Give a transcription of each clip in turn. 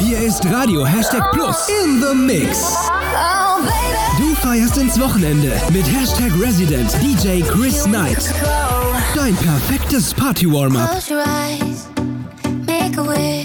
Hier ist Radio Hashtag Plus in the Mix. Du feierst ins Wochenende mit Hashtag Resident DJ Chris Knight. Dein perfektes Party-Warm-Up. Close your eyes, make a wish.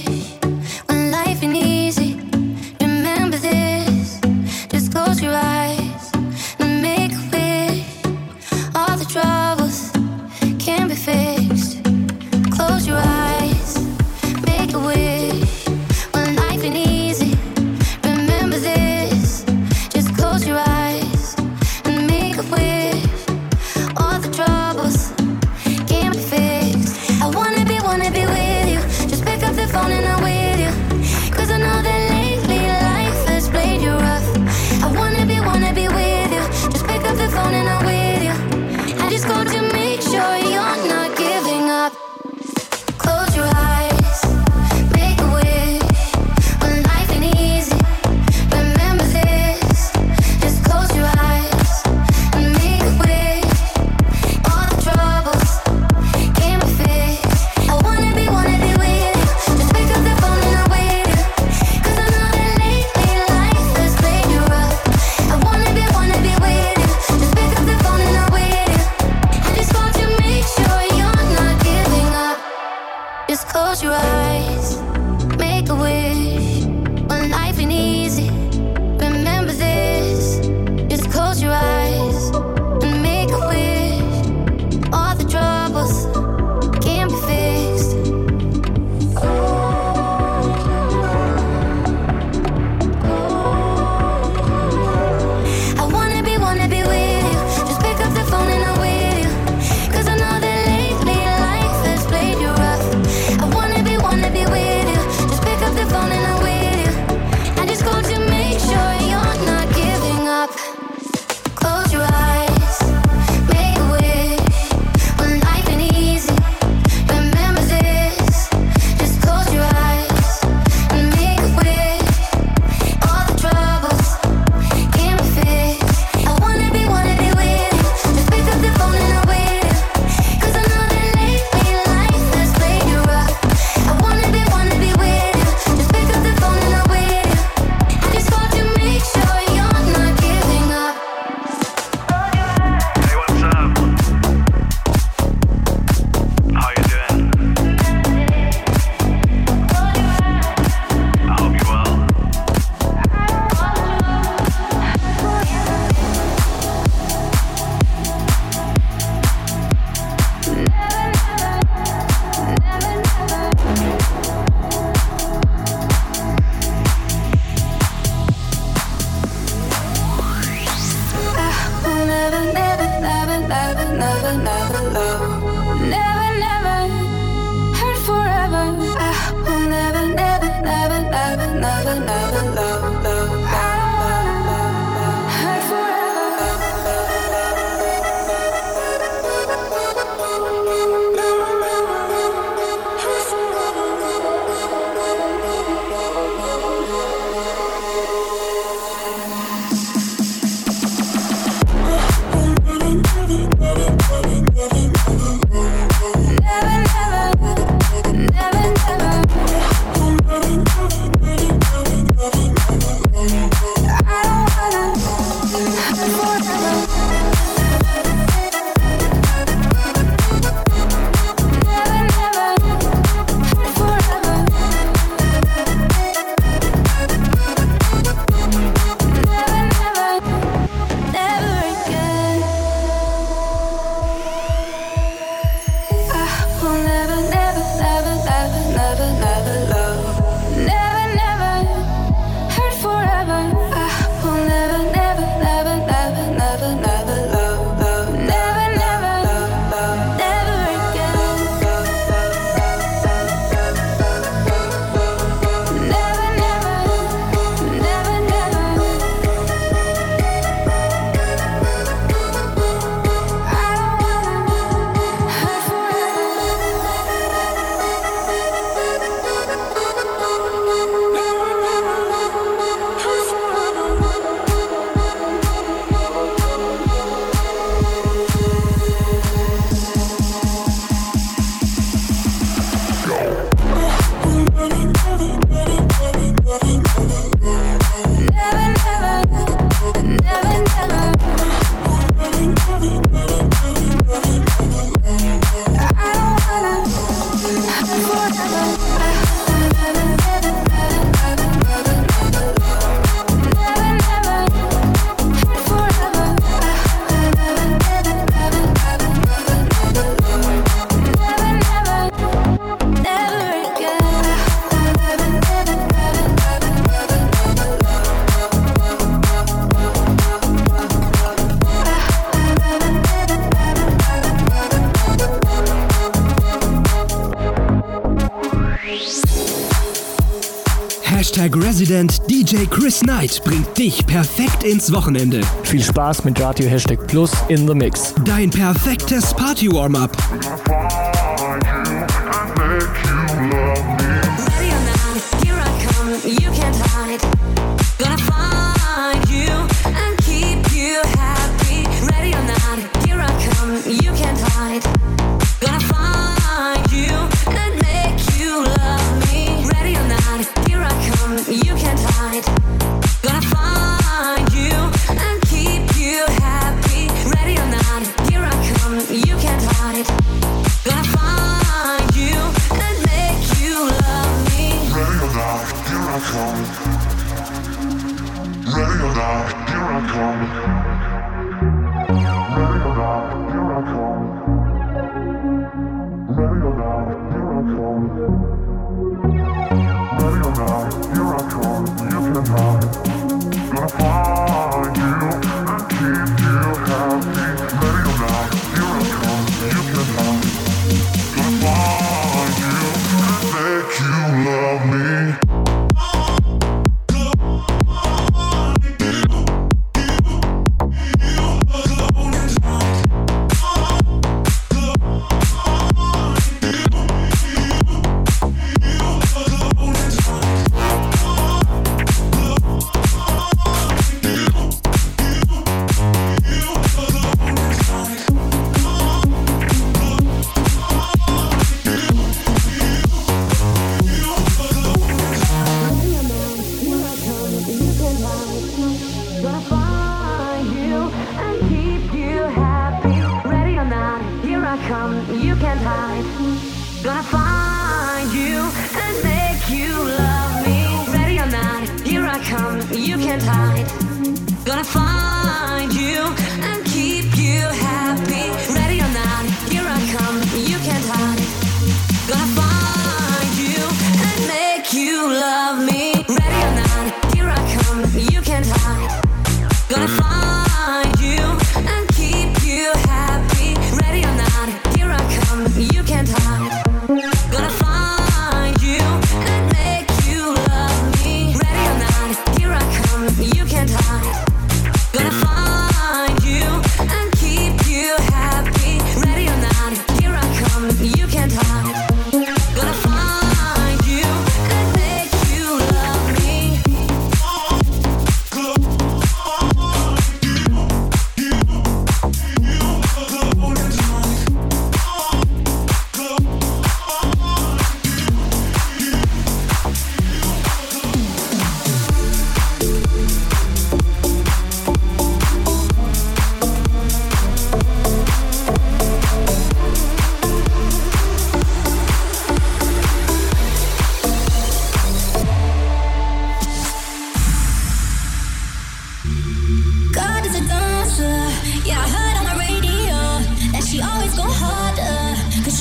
Hashtag Resident DJ Chris Knight bringt dich perfekt ins Wochenende. Viel Spaß mit Radio Hashtag Plus in the Mix. Dein perfektes Party-Warm-Up.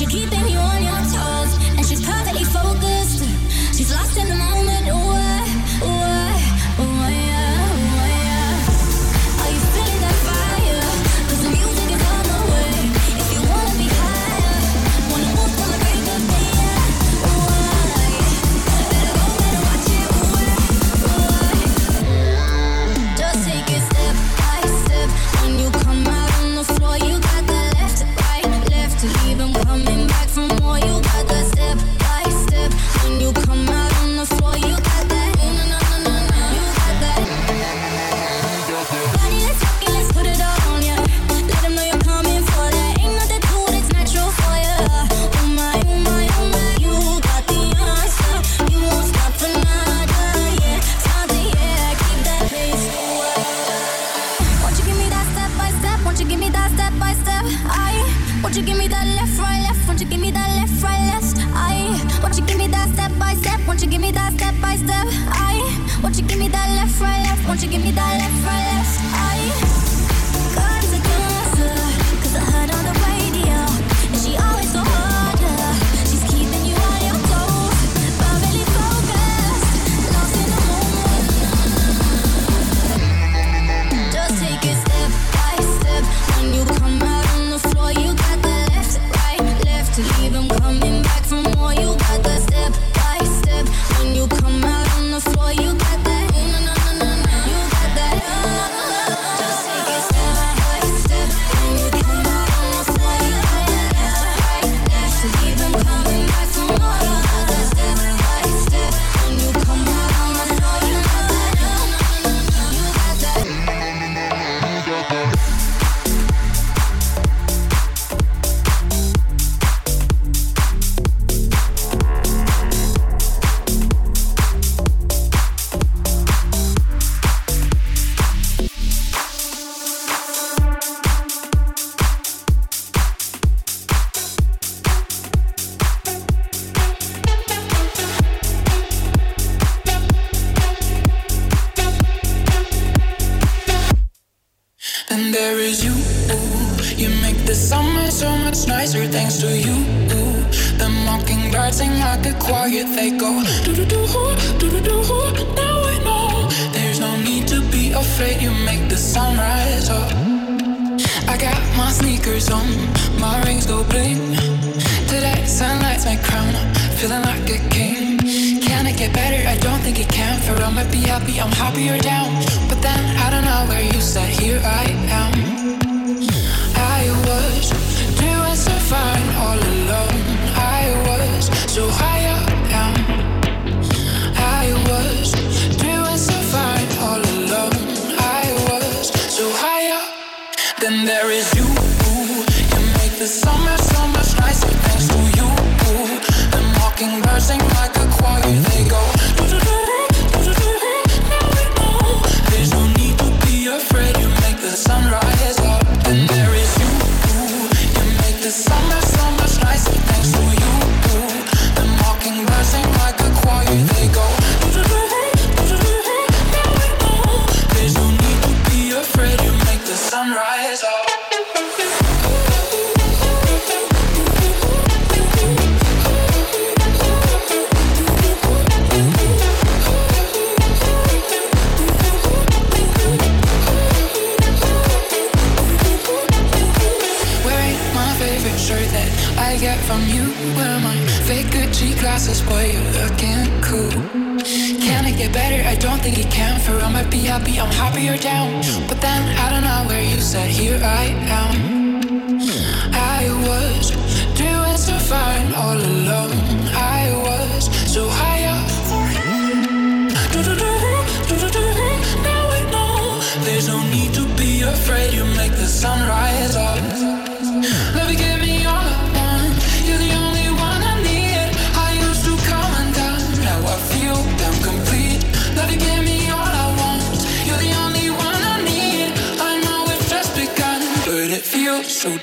Coming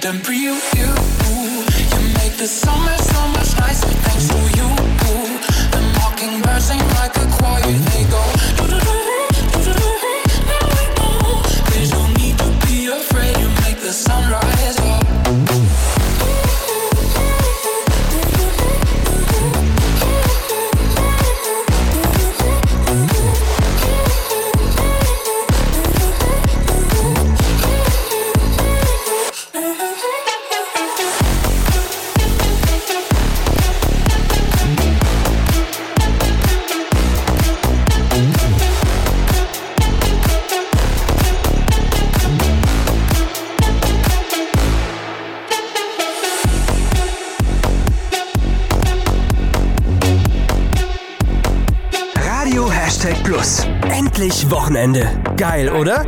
feels for. You, you Plus. Endlich Wochenende. Geil, oder?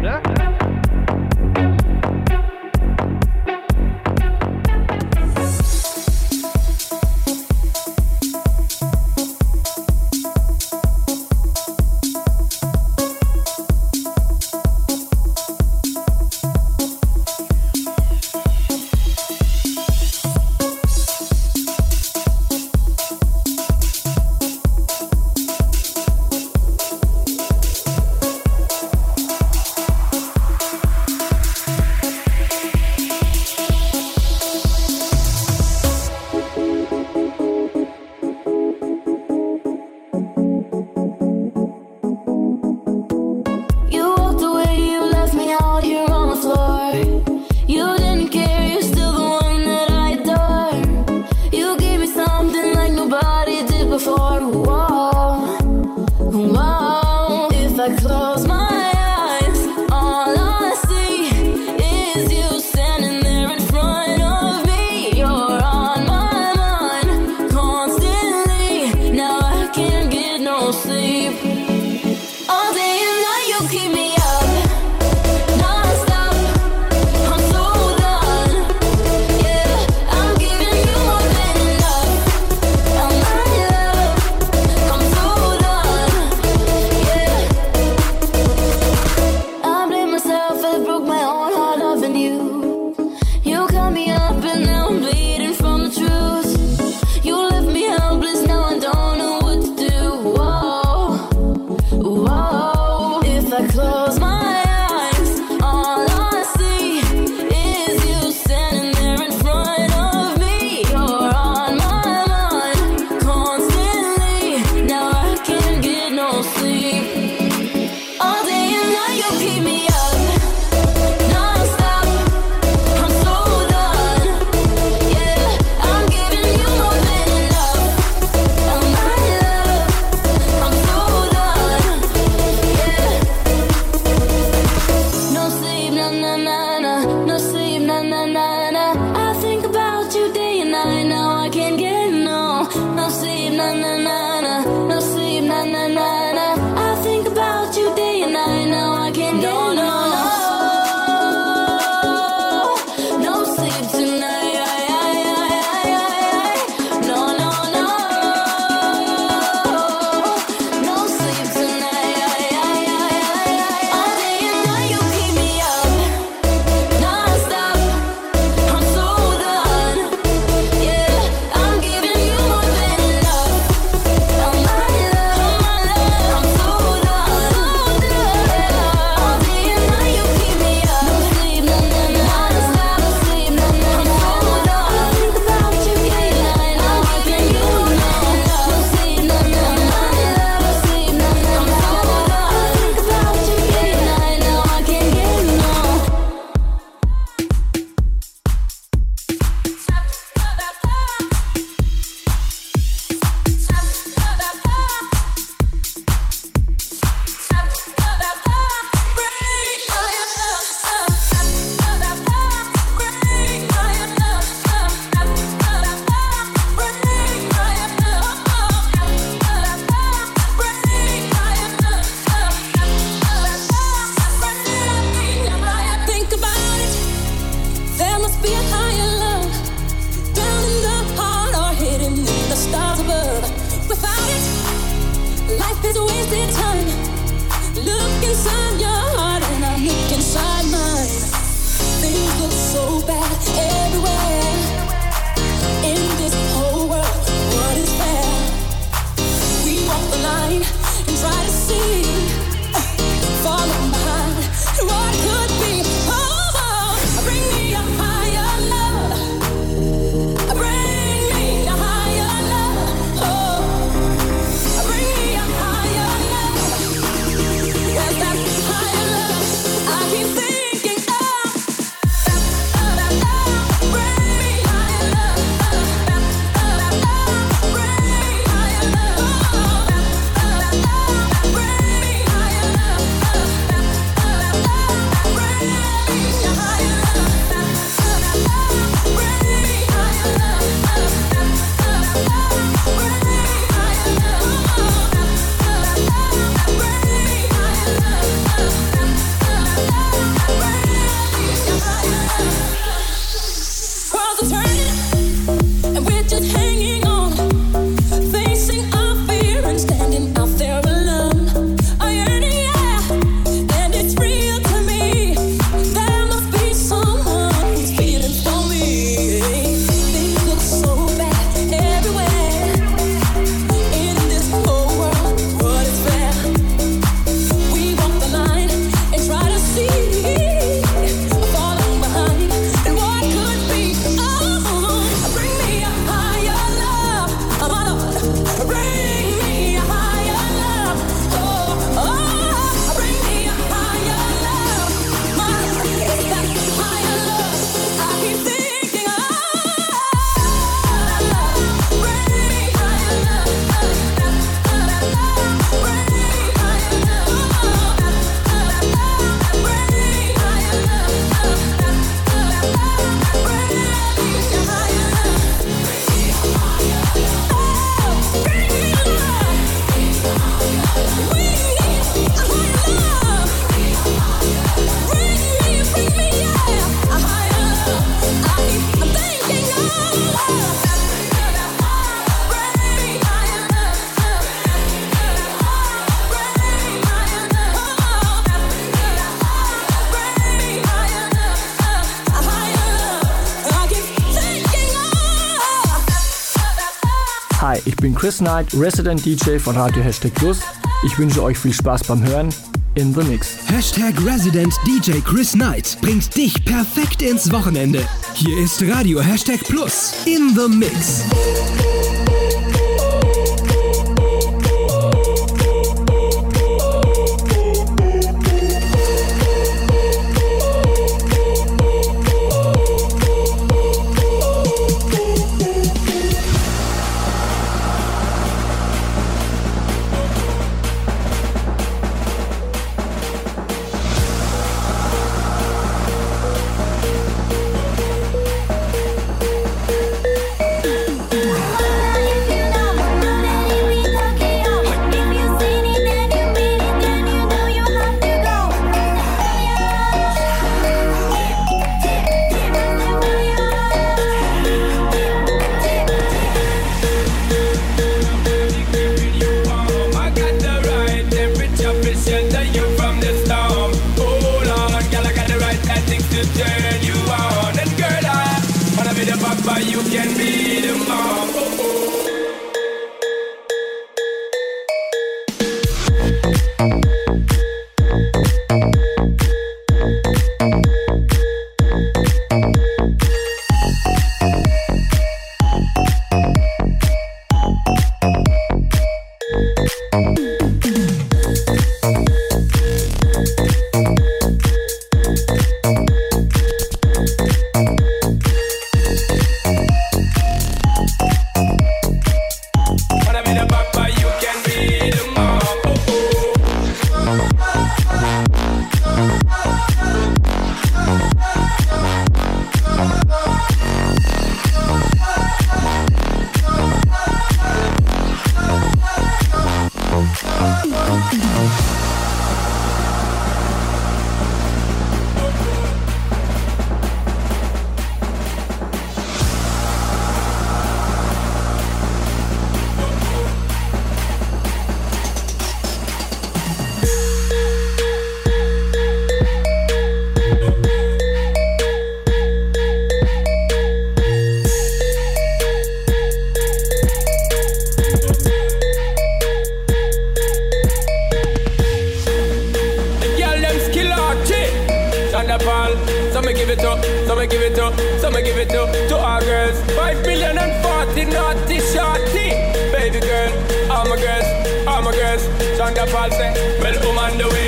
Chris Knight, Resident DJ von Radio Hashtag Plus. Ich wünsche euch viel Spaß beim Hören in the Mix. Hashtag Resident DJ Chris Knight bringt dich perfekt ins Wochenende. Hier ist Radio Hashtag Plus in the Mix.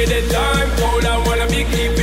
the time cold. I wanna be keep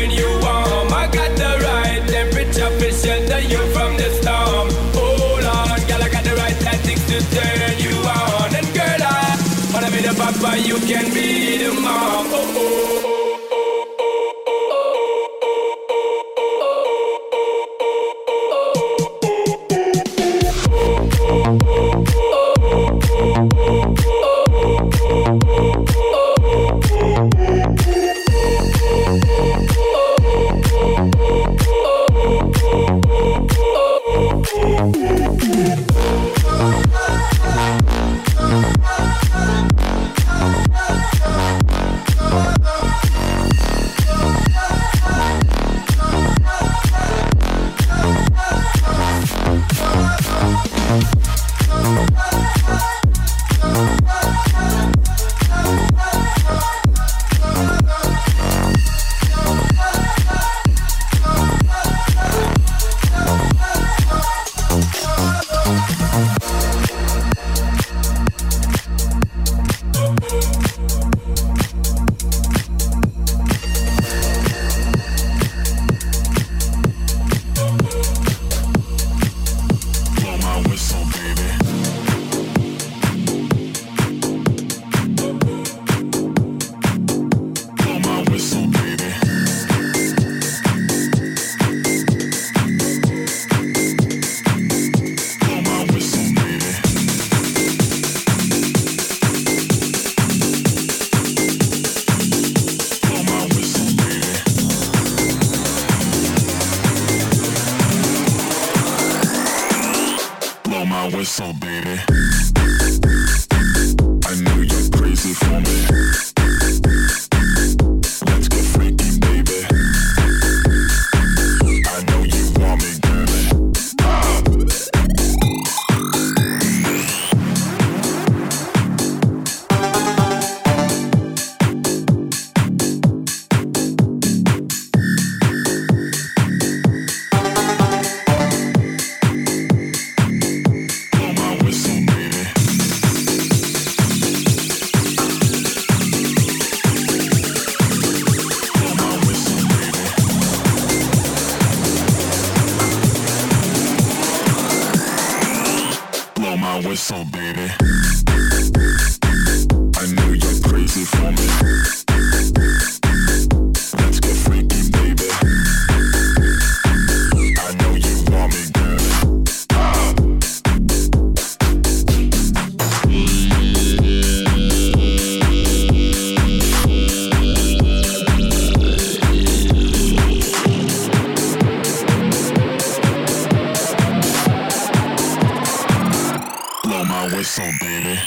whistle, baby.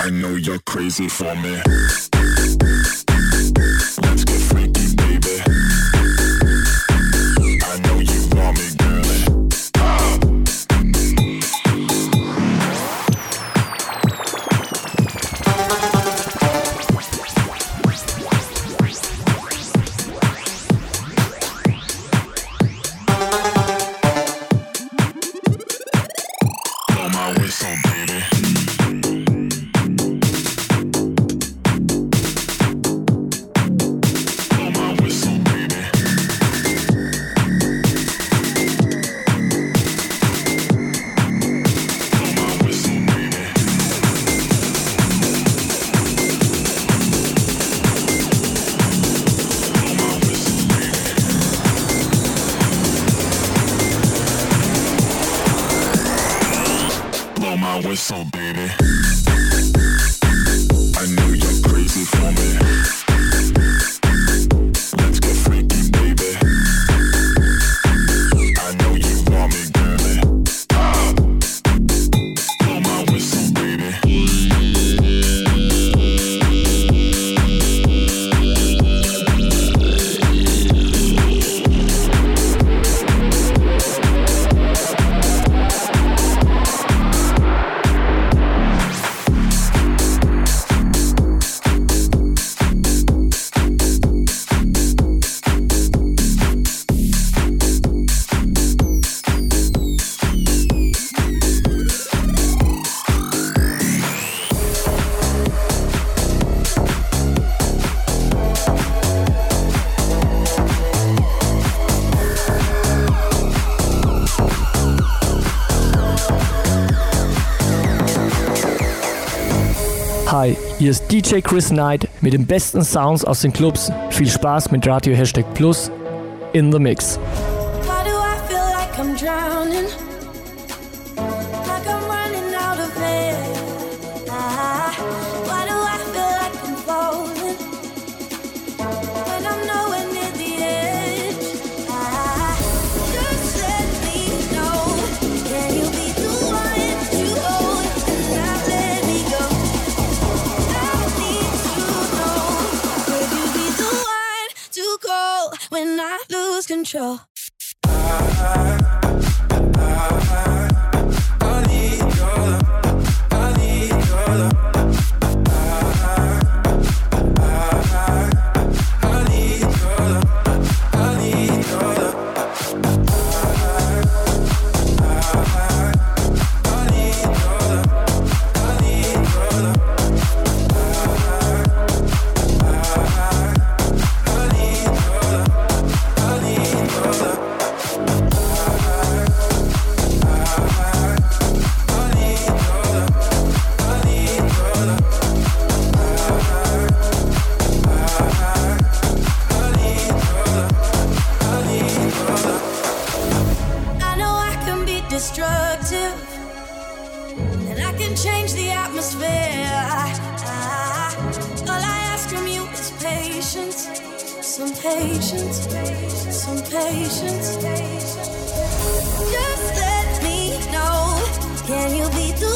I know you're crazy for me. Hier ist DJ Chris Knight mit den besten Sounds aus den Clubs. Viel Spaß mit Radio Hashtag Plus in the Mix. potential. Some patience, some patience. Just let me know. Can you be the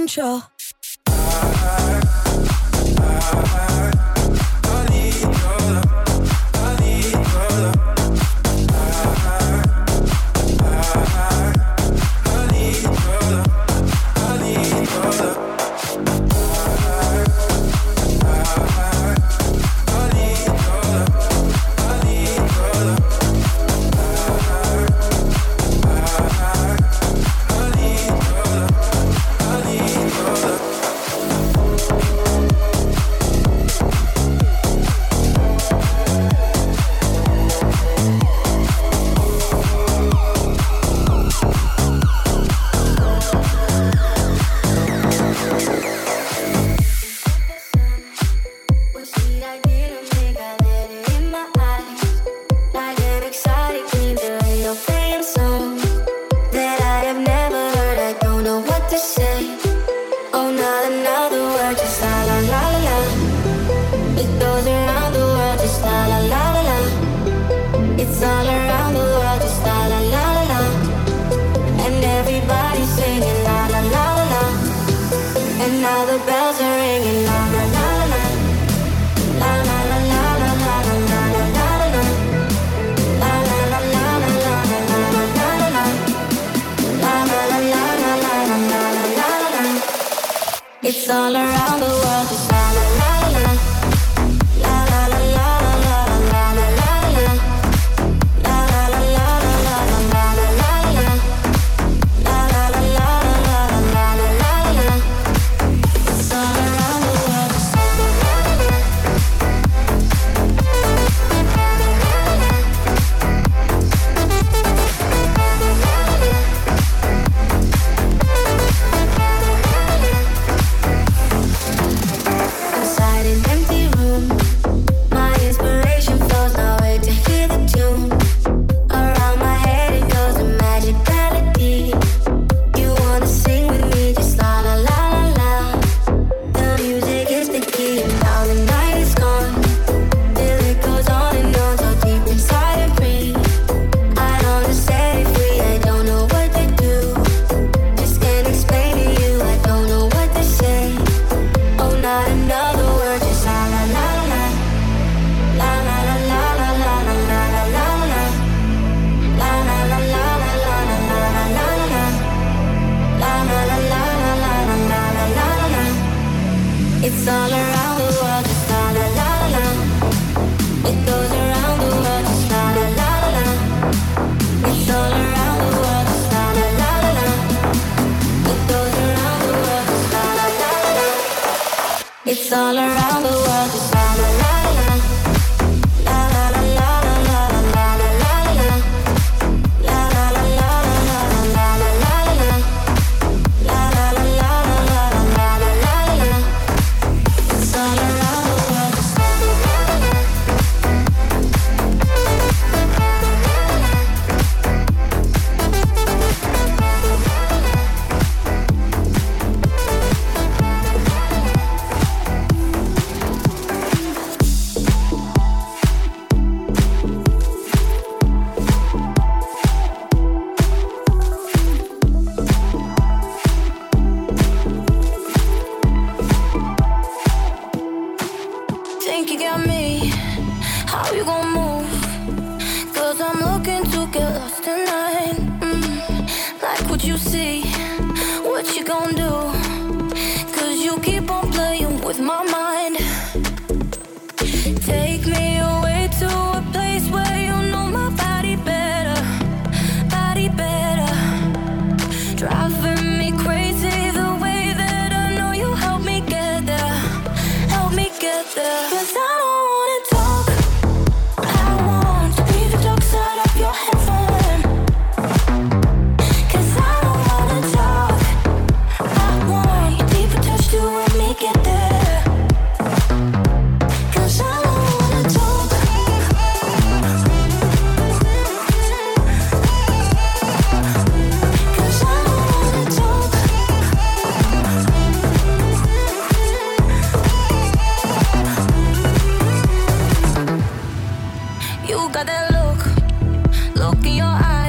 in Shaw. all around the world. It's all around the world, it's all around You got that look, look in your eyes.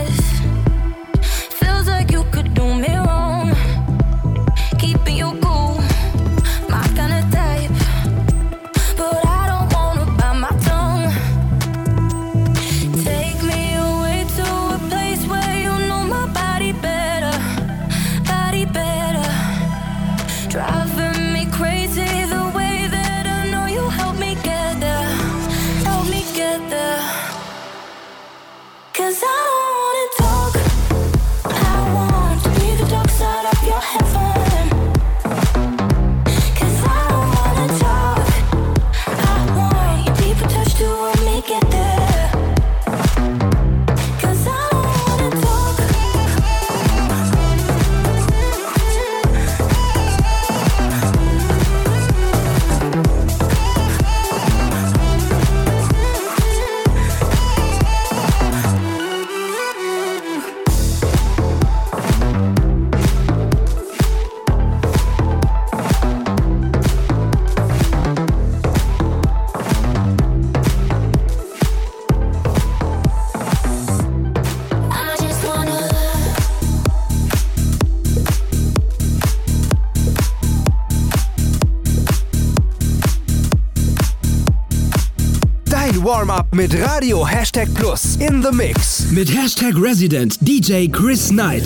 mit Radio Hashtag Plus in the Mix. Mit Hashtag Resident DJ Chris Knight.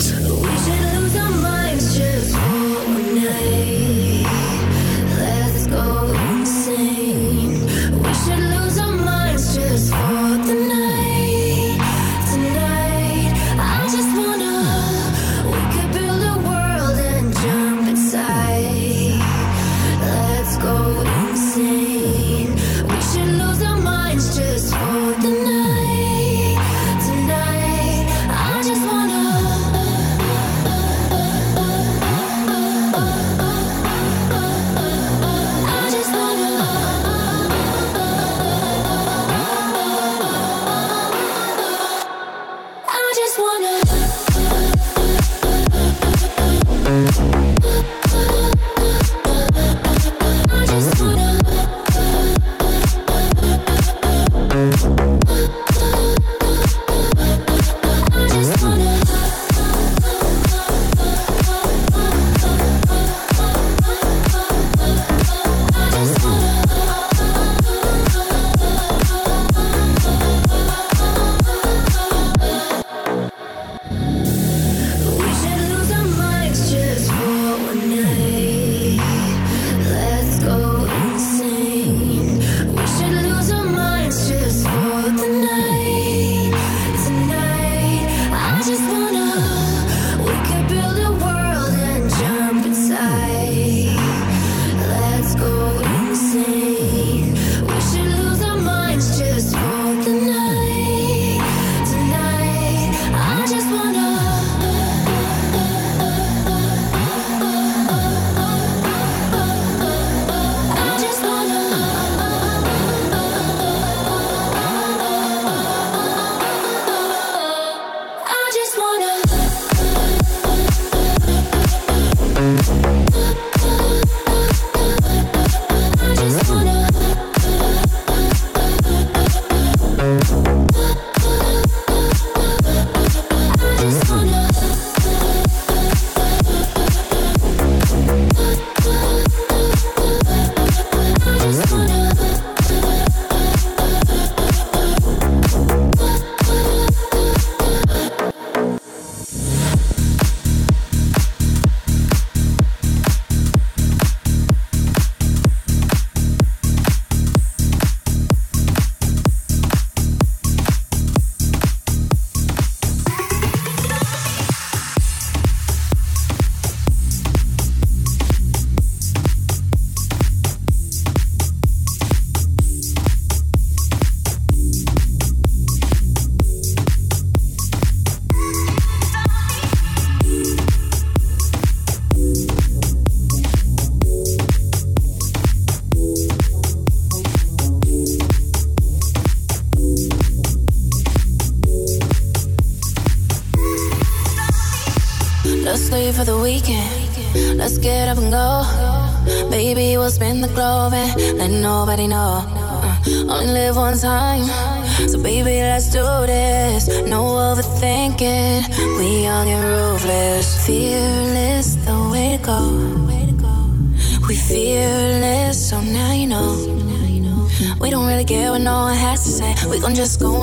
just going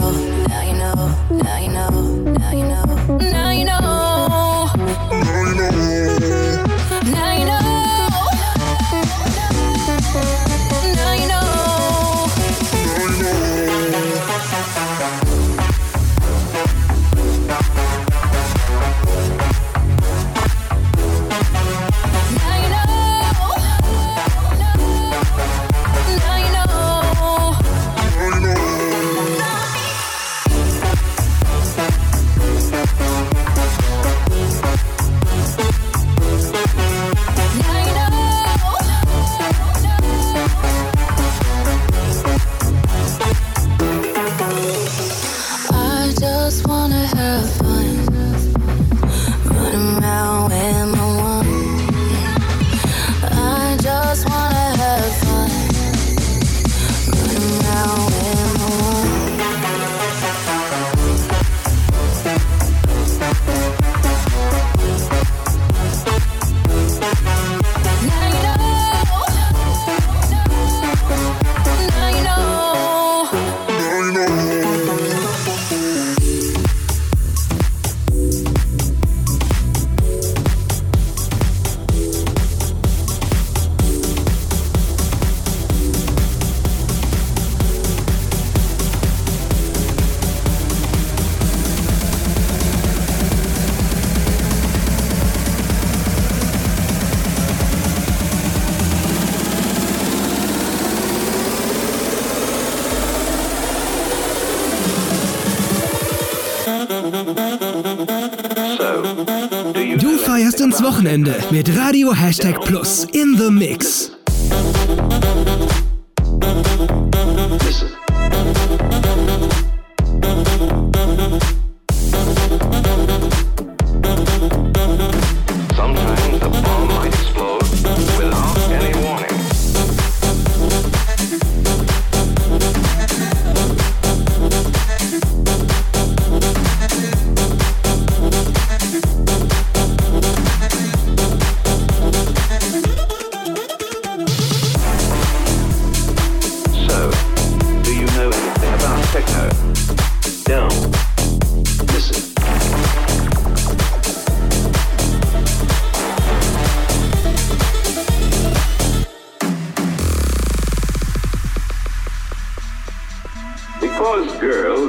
myself ins Wochenende mit Radio Hashtag Plus in the Mix.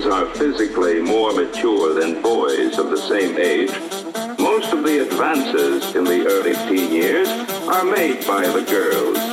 girls are physically more mature than boys of the same age, most of the advances in the early teen years are made by the girls.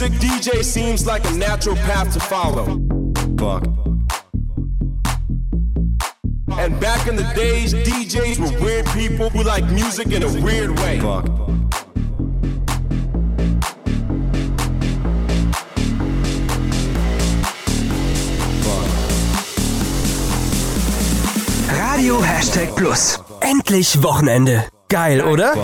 Music, DJ seems like a natural path to follow. Fuck. And back in the days, DJs were weird people who like music in a weird way. Fuck. Radio Hashtag Plus. Endlich Wochenende. Geil, oder?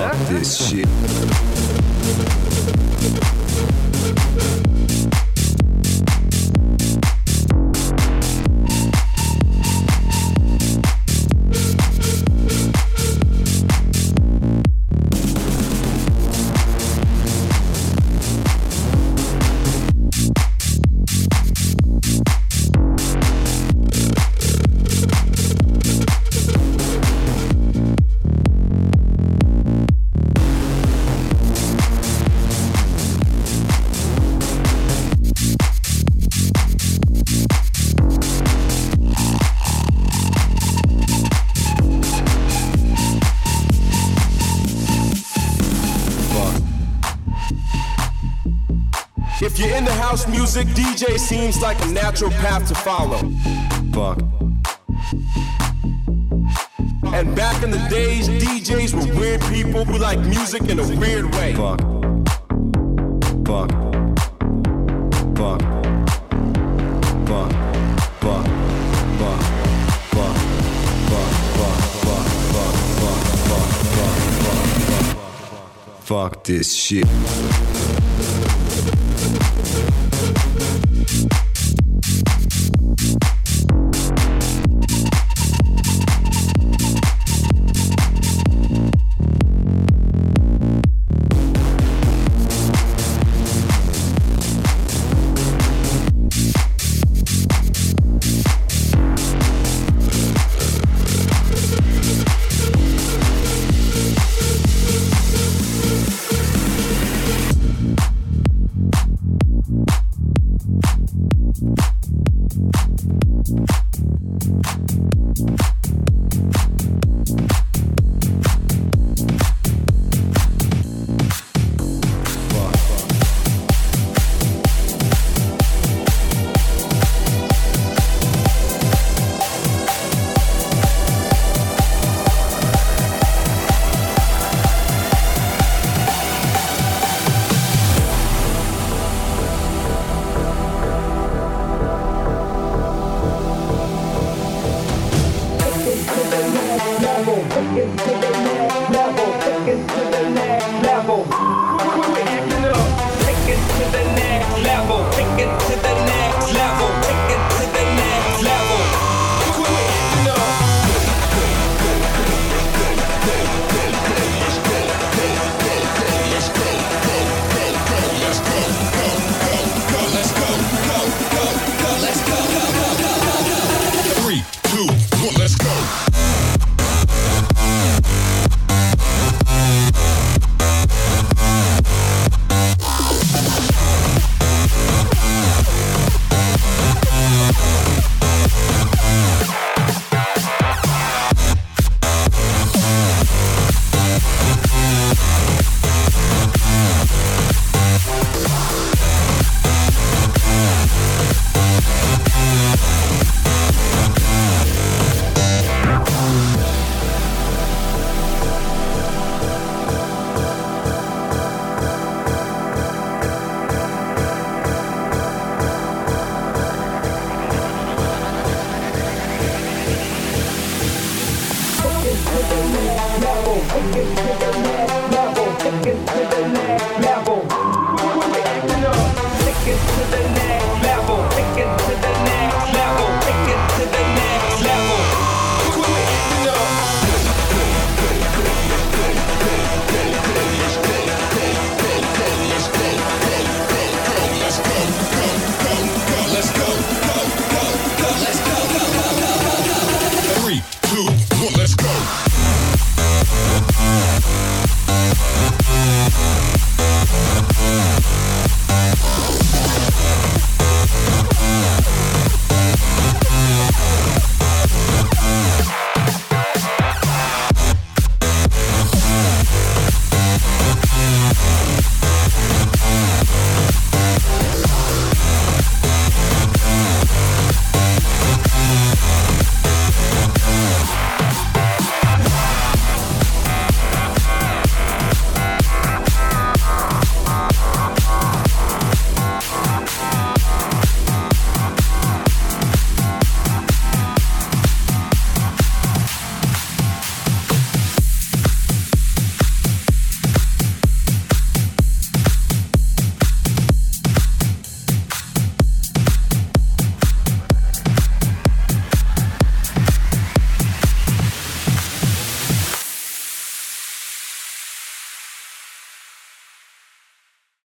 Music, DJ seems like a natural path to follow. Fuck. And back in the days, DJs were weird people who like music in a weird way. Fuck. Fuck. Fuck. Fuck. Fuck. Fuck. Fuck. Fuck. Fuck. Fuck. Fuck. Fuck. Fuck. Fuck this shit.